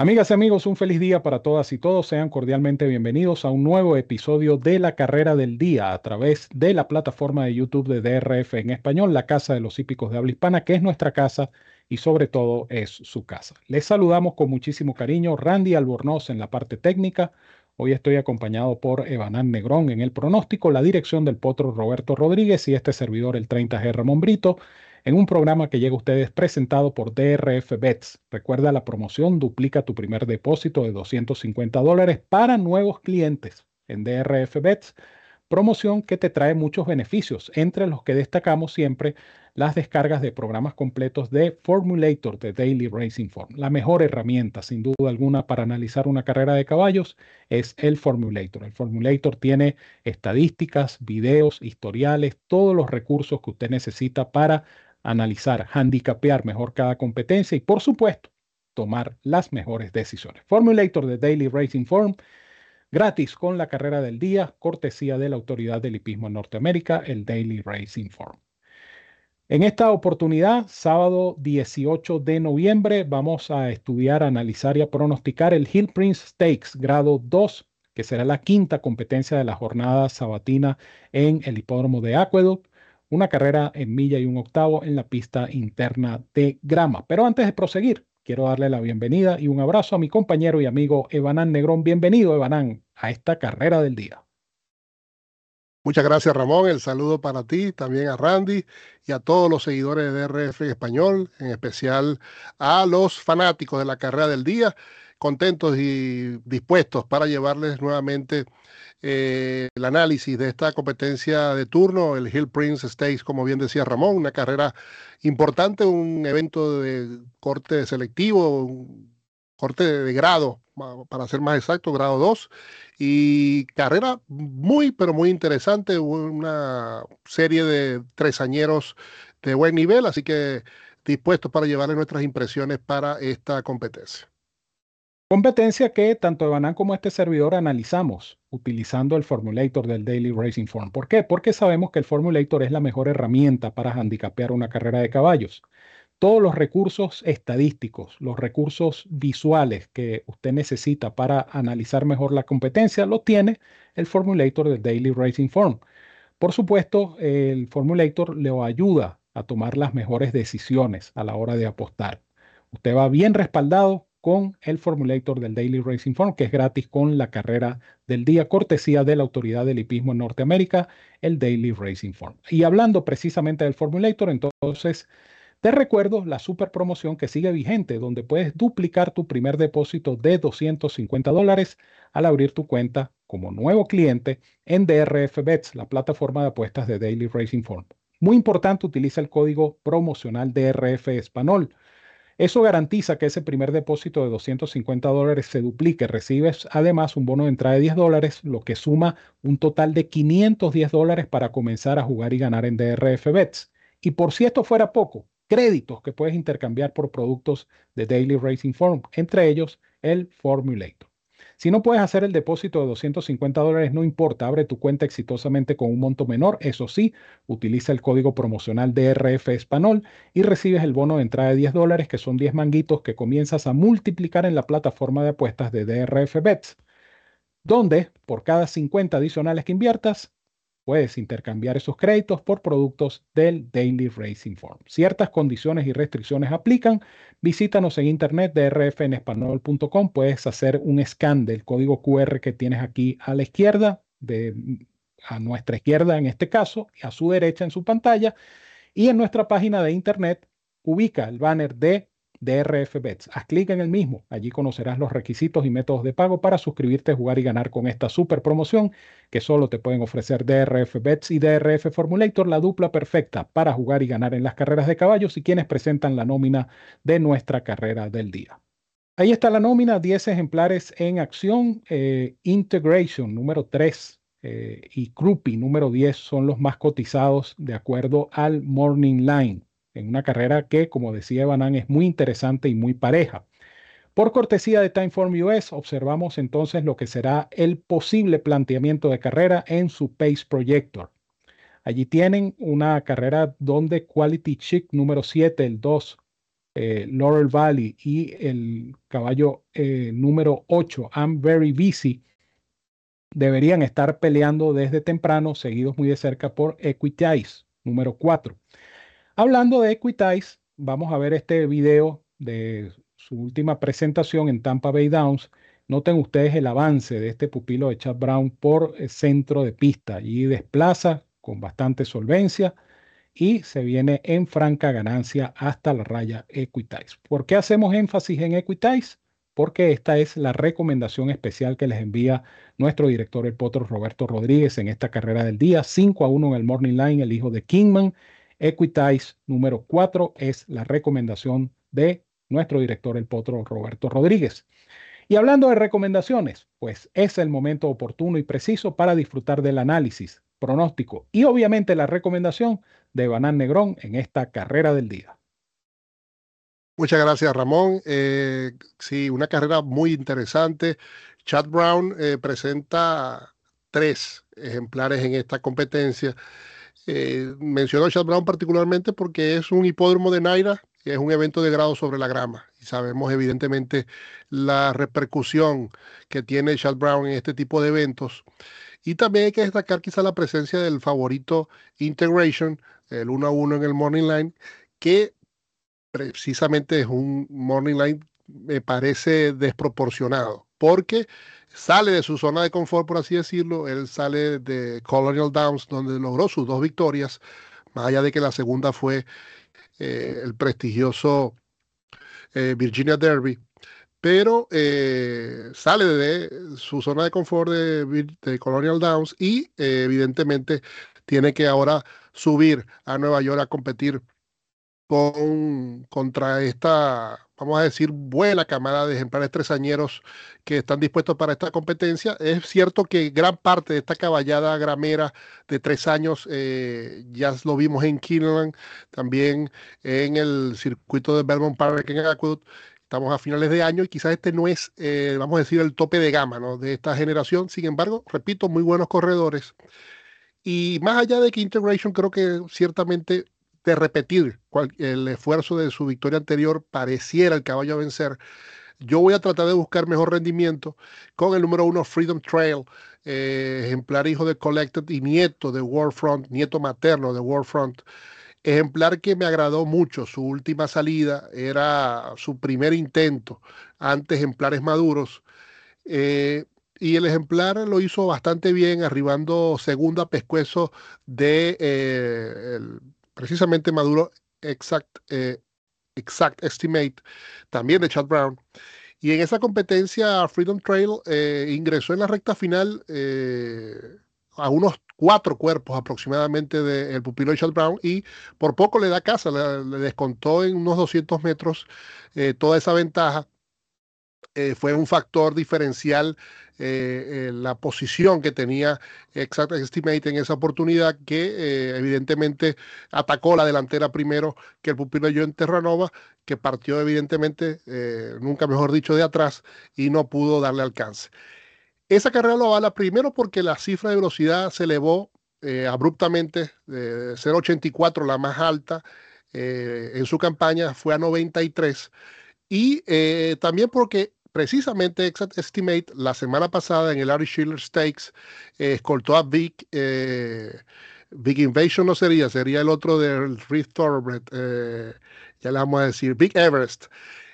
Amigas y amigos, un feliz día para todas y todos. Sean cordialmente bienvenidos a un nuevo episodio de la carrera del día a través de la plataforma de YouTube de DRF en español, la Casa de los Hípicos de Habla Hispana, que es nuestra casa y sobre todo es su casa. Les saludamos con muchísimo cariño. Randy Albornoz en la parte técnica. Hoy estoy acompañado por Evanán Negrón en el pronóstico, la dirección del potro Roberto Rodríguez y este servidor, el 30G Ramón Brito en un programa que llega a ustedes presentado por DRF Bets. Recuerda la promoción, duplica tu primer depósito de 250 dólares para nuevos clientes en DRF Bets. Promoción que te trae muchos beneficios, entre los que destacamos siempre las descargas de programas completos de Formulator de Daily Racing Form. La mejor herramienta, sin duda alguna, para analizar una carrera de caballos es el Formulator. El Formulator tiene estadísticas, videos, historiales, todos los recursos que usted necesita para analizar, handicapear mejor cada competencia y, por supuesto, tomar las mejores decisiones. Formulator de Daily Racing Form, gratis con la carrera del día, cortesía de la Autoridad del Hipismo en Norteamérica, el Daily Racing Form. En esta oportunidad, sábado 18 de noviembre, vamos a estudiar, analizar y a pronosticar el Hill Prince Stakes grado 2, que será la quinta competencia de la jornada sabatina en el hipódromo de Aqueduct una carrera en milla y un octavo en la pista interna de grama. Pero antes de proseguir, quiero darle la bienvenida y un abrazo a mi compañero y amigo Evanán Negrón. Bienvenido, Evanán, a esta carrera del día. Muchas gracias, Ramón. El saludo para ti, también a Randy y a todos los seguidores de DRF Español, en especial a los fanáticos de la carrera del día, contentos y dispuestos para llevarles nuevamente eh, el análisis de esta competencia de turno, el Hill Prince Stakes, como bien decía Ramón, una carrera importante, un evento de corte selectivo, corte de grado, para ser más exacto, grado 2, y carrera muy, pero muy interesante, una serie de tresañeros de buen nivel, así que dispuestos para llevarle nuestras impresiones para esta competencia. Competencia que tanto Evanán como este servidor analizamos utilizando el formulator del Daily Racing Form. ¿Por qué? Porque sabemos que el formulator es la mejor herramienta para handicapear una carrera de caballos. Todos los recursos estadísticos, los recursos visuales que usted necesita para analizar mejor la competencia, lo tiene el formulator del Daily Racing Form. Por supuesto, el formulator le ayuda a tomar las mejores decisiones a la hora de apostar. Usted va bien respaldado con el formulator del Daily Racing Form, que es gratis con la carrera del día, cortesía de la Autoridad del Hipismo en Norteamérica, el Daily Racing Form. Y hablando precisamente del formulator, entonces te recuerdo la super promoción que sigue vigente, donde puedes duplicar tu primer depósito de 250 dólares al abrir tu cuenta como nuevo cliente en DRF Bets, la plataforma de apuestas de Daily Racing Form. Muy importante, utiliza el código promocional DRF Español eso garantiza que ese primer depósito de 250 dólares se duplique. Recibes además un bono de entrada de 10 dólares, lo que suma un total de 510 dólares para comenzar a jugar y ganar en DRF Bets. Y por si esto fuera poco, créditos que puedes intercambiar por productos de Daily Racing Form, entre ellos el Formulator. Si no puedes hacer el depósito de 250 dólares, no importa, abre tu cuenta exitosamente con un monto menor. Eso sí, utiliza el código promocional DRF Español y recibes el bono de entrada de 10 dólares, que son 10 manguitos que comienzas a multiplicar en la plataforma de apuestas de DRF Bets, donde por cada 50 adicionales que inviertas, Puedes intercambiar esos créditos por productos del Daily Racing Form. Ciertas condiciones y restricciones aplican. Visítanos en internet de rfenespanol.com. Puedes hacer un scan del código QR que tienes aquí a la izquierda, de, a nuestra izquierda en este caso, y a su derecha en su pantalla. Y en nuestra página de internet ubica el banner de DRF Bets. Haz clic en el mismo. Allí conocerás los requisitos y métodos de pago para suscribirte, jugar y ganar con esta super promoción que solo te pueden ofrecer DRF Bets y DRF Formulator, la dupla perfecta para jugar y ganar en las carreras de caballos y quienes presentan la nómina de nuestra carrera del día. Ahí está la nómina, 10 ejemplares en acción. Eh, Integration número 3 eh, y Krupi número 10 son los más cotizados de acuerdo al Morning Line en una carrera que, como decía Banan, es muy interesante y muy pareja. Por cortesía de Timeform US, observamos entonces lo que será el posible planteamiento de carrera en su Pace Projector. Allí tienen una carrera donde Quality Chick número 7, el 2, eh, Laurel Valley y el caballo eh, número 8, I'm Very Busy, deberían estar peleando desde temprano, seguidos muy de cerca por Equitize, número 4. Hablando de Equitize, vamos a ver este video de su última presentación en Tampa Bay Downs. Noten ustedes el avance de este pupilo de Chad Brown por el centro de pista y desplaza con bastante solvencia y se viene en franca ganancia hasta la raya Equitize. ¿Por qué hacemos énfasis en Equitize? Porque esta es la recomendación especial que les envía nuestro director el potro Roberto Rodríguez en esta carrera del día. 5 a 1 en el Morning Line, el hijo de Kingman. Equitize número 4 es la recomendación de nuestro director el potro Roberto Rodríguez. Y hablando de recomendaciones, pues es el momento oportuno y preciso para disfrutar del análisis, pronóstico y obviamente la recomendación de Banán Negrón en esta carrera del día. Muchas gracias, Ramón. Eh, sí, una carrera muy interesante. Chad Brown eh, presenta tres ejemplares en esta competencia. Eh, menciono a Chad Brown particularmente porque es un hipódromo de Naira, es un evento de grado sobre la grama. Y sabemos evidentemente la repercusión que tiene Chad Brown en este tipo de eventos. Y también hay que destacar quizá la presencia del favorito Integration, el 1 a 1 en el Morning Line, que precisamente es un Morning Line, me parece desproporcionado, porque sale de su zona de confort, por así decirlo, él sale de Colonial Downs, donde logró sus dos victorias, más allá de que la segunda fue eh, el prestigioso eh, Virginia Derby, pero eh, sale de su zona de confort de, Colonial Downs y evidentemente tiene que ahora subir a Nueva York a competir con, contra esta, vamos a decir, buena camada de ejemplares tresañeros que están dispuestos para esta competencia. Es cierto que gran parte de esta caballada gramera de tres años eh, ya lo vimos en Kinlan, también en el circuito de Belmont Park en Aqueduct. Estamos a finales de año y quizás este no es, eh, vamos a decir, el tope de gama de esta generación. Sin embargo, repito, muy buenos corredores. Y más allá de que Integration creo que ciertamente de repetir el esfuerzo de su victoria anterior pareciera el caballo a vencer, yo voy a tratar de buscar mejor rendimiento con el número uno Freedom Trail, eh, ejemplar hijo de Collected y nieto de Warfront, nieto materno de Warfront. Ejemplar que me agradó mucho, su última salida era su primer intento ante ejemplares maduros. Eh, y el ejemplar lo hizo bastante bien, arribando segundo a pescuezo de eh, precisamente Maduro Exact, eh, exact Estimate, también de Chad Brown. Y en esa competencia, Freedom Trail eh, ingresó en la recta final eh, a unos cuatro cuerpos aproximadamente del pupilo de Chad Brown y por poco le da casa, le, le descontó en unos 200 metros toda esa ventaja. Fue un factor diferencial eh, eh, la posición que tenía Exact Estimate en esa oportunidad, que eh, evidentemente atacó la delantera primero que el pupilo Joan Terranova, que partió evidentemente, nunca mejor dicho, de atrás y no pudo darle alcance. Esa carrera lo avala primero porque la cifra de velocidad se elevó abruptamente de 0.84, la más alta en su campaña, fue a 93. Y también porque precisamente Exact Estimate la semana pasada en el Ari Schiller Stakes eh, escoltó a Big, eh, Invasion no sería, sería el otro del Rift Thoroughbred, eh, ya le vamos a decir, Big Everest.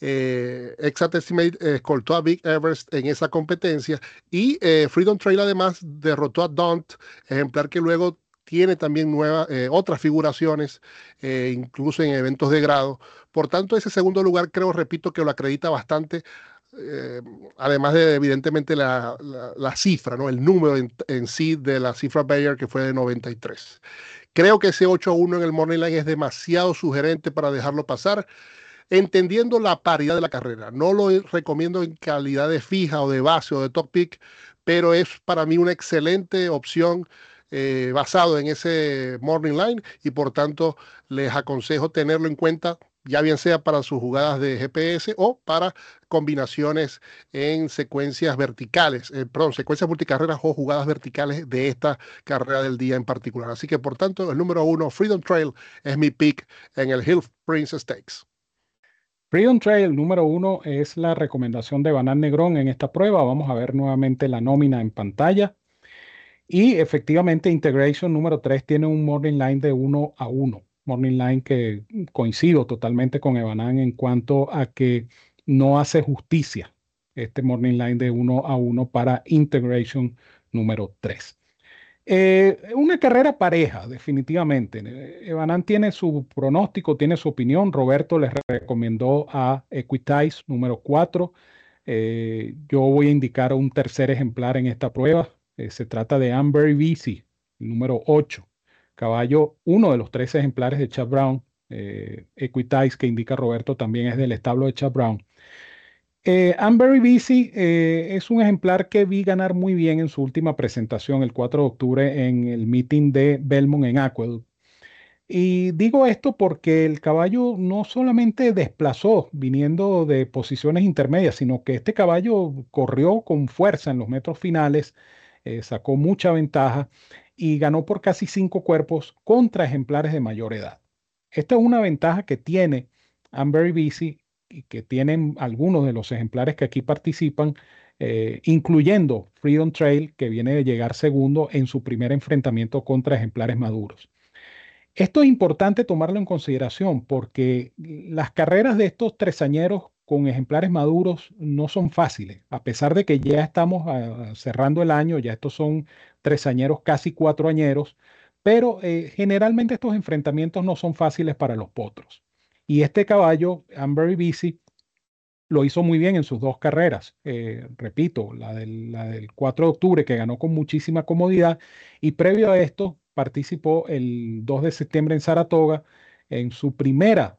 Exact Estimate escoltó a Big Everest en esa competencia y Freedom Trail además derrotó a Daunt, ejemplar que luego tiene también nuevas, otras figuraciones, incluso en eventos de grado. Por tanto, ese segundo lugar creo, repito, que lo acredita bastante eh, además de evidentemente la, cifra, ¿no? el número en, sí de la cifra Bayer que fue de 93. Creo que ese 8-1 en el Morning Line es demasiado sugerente para dejarlo pasar, entendiendo la paridad de la carrera. No lo recomiendo en calidad de fija o de base o de top pick, pero es para mí una excelente opción eh, basado en ese Morning Line y por tanto les aconsejo tenerlo en cuenta ya bien sea para sus jugadas de GPS o para combinaciones en secuencias verticales, eh, perdón, secuencias multicarreras o jugadas verticales de esta carrera del día en particular. Así que, por tanto, el número uno, Freedom Trail, es mi pick en el Hill Prince Stakes. Freedom Trail número uno es la recomendación de Banal Negrón en esta prueba. Vamos a ver nuevamente la nómina en pantalla. Y efectivamente, Integration número 3 tiene un morning line de 1 a 1. Morning line que coincido totalmente con Evanan en cuanto a que no hace justicia este morning line de 1 a 1 para Integration número 3. Eh, una carrera pareja, definitivamente. Evanan tiene su pronóstico, tiene su opinión. Roberto les recomendó a Equitize número 4. Eh, yo voy a indicar un tercer ejemplar en esta prueba. Eh, se trata de Amber BC, número 8. Caballo, uno de los tres ejemplares de Chad Brown. Equitize, que indica Roberto, también es del establo de Chad Brown. Eh, Amberry BC eh, es un ejemplar que vi ganar muy bien en su última presentación el 4 de octubre en el meeting de Belmont en Aqueduct. Y digo esto porque el caballo no solamente desplazó viniendo de posiciones intermedias, sino que este caballo corrió con fuerza en los metros finales, eh, sacó mucha ventaja y ganó por casi cinco cuerpos contra ejemplares de mayor edad. Esta es una ventaja que tiene Amberry BC y que tienen algunos de los ejemplares que aquí participan, eh, incluyendo Freedom Trail, que viene de llegar segundo en su primer enfrentamiento contra ejemplares maduros. Esto es importante tomarlo en consideración porque las carreras de estos tresañeros con ejemplares maduros no son fáciles, a pesar de que ya estamos ah, cerrando el año, ya estos son tresañeros casi cuatro añeros, pero eh, generalmente estos enfrentamientos no son fáciles para los potros. Y este caballo, Amber BC, lo hizo muy bien en sus dos carreras. Eh, repito, la del, la del 4 de octubre, que ganó con muchísima comodidad, y previo a esto participó el 2 de septiembre en Saratoga en su primera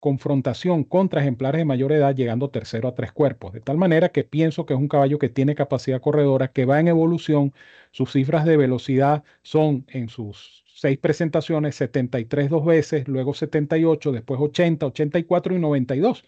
confrontación contra ejemplares de mayor edad, llegando tercero a tres cuerpos. De tal manera que pienso que es un caballo que tiene capacidad corredora, que va en evolución. Sus cifras de velocidad son en sus seis presentaciones, 73 dos veces, luego 78, después 80, 84 y 92.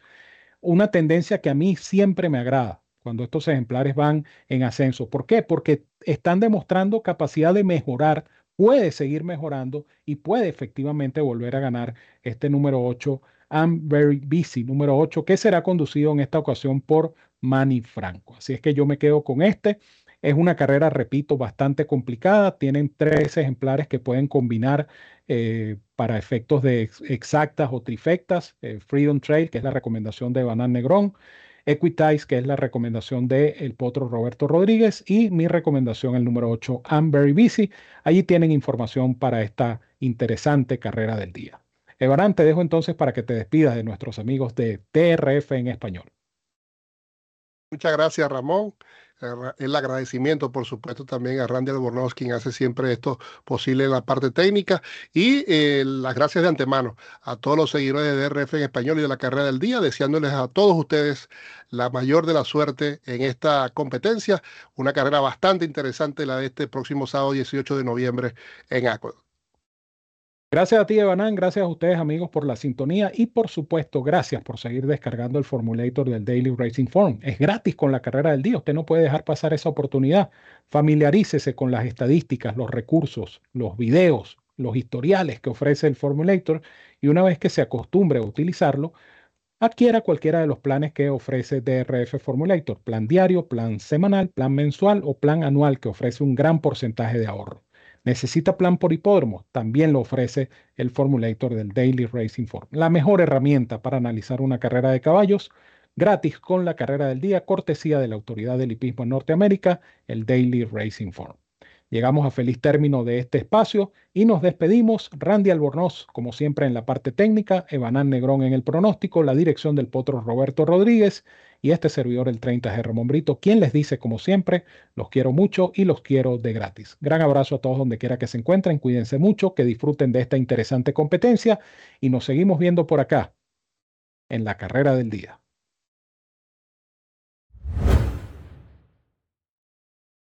Una tendencia que a mí siempre me agrada cuando estos ejemplares van en ascenso. ¿Por qué? Porque están demostrando capacidad de mejorar, puede seguir mejorando y puede efectivamente volver a ganar este número 8, I'm Very Busy, número 8, que será conducido en esta ocasión por Manny Franco. Así es que yo me quedo con este. Es una carrera, repito, bastante complicada. Tienen tres ejemplares que pueden combinar eh, para efectos de exactas o trifectas. Eh, Freedom Trail, que es la recomendación de Banan Negrón. Equitize, que es la recomendación del el potro Roberto Rodríguez. Y mi recomendación, el número 8, I'm Very Busy. Allí tienen información para esta interesante carrera del día. Evarán, te dejo entonces para que te despidas de nuestros amigos de TRF en español. Muchas gracias, Ramón el agradecimiento, por supuesto, también a Randy Albornoz, quien hace siempre esto posible en la parte técnica, y eh, las gracias de antemano a todos los seguidores de DRF en español y de la carrera del día, deseándoles a todos ustedes la mayor de la suerte en esta competencia, una carrera bastante interesante, la de este próximo sábado 18 de noviembre en Aqueduct. Gracias a ti, Evanán. Gracias a ustedes, amigos, por la sintonía y, por supuesto, gracias por seguir descargando el formulator del Daily Racing Forum. Es gratis con la carrera del día. Usted no puede dejar pasar esa oportunidad. Familiarícese con las estadísticas, los recursos, los videos, los historiales que ofrece el formulator y una vez que se acostumbre a utilizarlo, adquiera cualquiera de los planes que ofrece DRF Formulator, plan diario, plan semanal, plan mensual o plan anual que ofrece un gran porcentaje de ahorro. ¿Necesita plan por hipódromo? También lo ofrece el Formulator del Daily Racing Form. La mejor herramienta para analizar una carrera de caballos, gratis con la carrera del día, cortesía de la Autoridad del Hipismo en Norteamérica, el Daily Racing Form. Llegamos a feliz término de este espacio y nos despedimos. Randy Albornoz, como siempre en la parte técnica, Evanán Negrón en el pronóstico, la dirección del potro Roberto Rodríguez y este servidor el 30G Ramón Brito, quien les dice como siempre, los quiero mucho y los quiero de gratis. Gran abrazo a todos donde quiera que se encuentren, cuídense mucho, que disfruten de esta interesante competencia y nos seguimos viendo por acá en la carrera del día.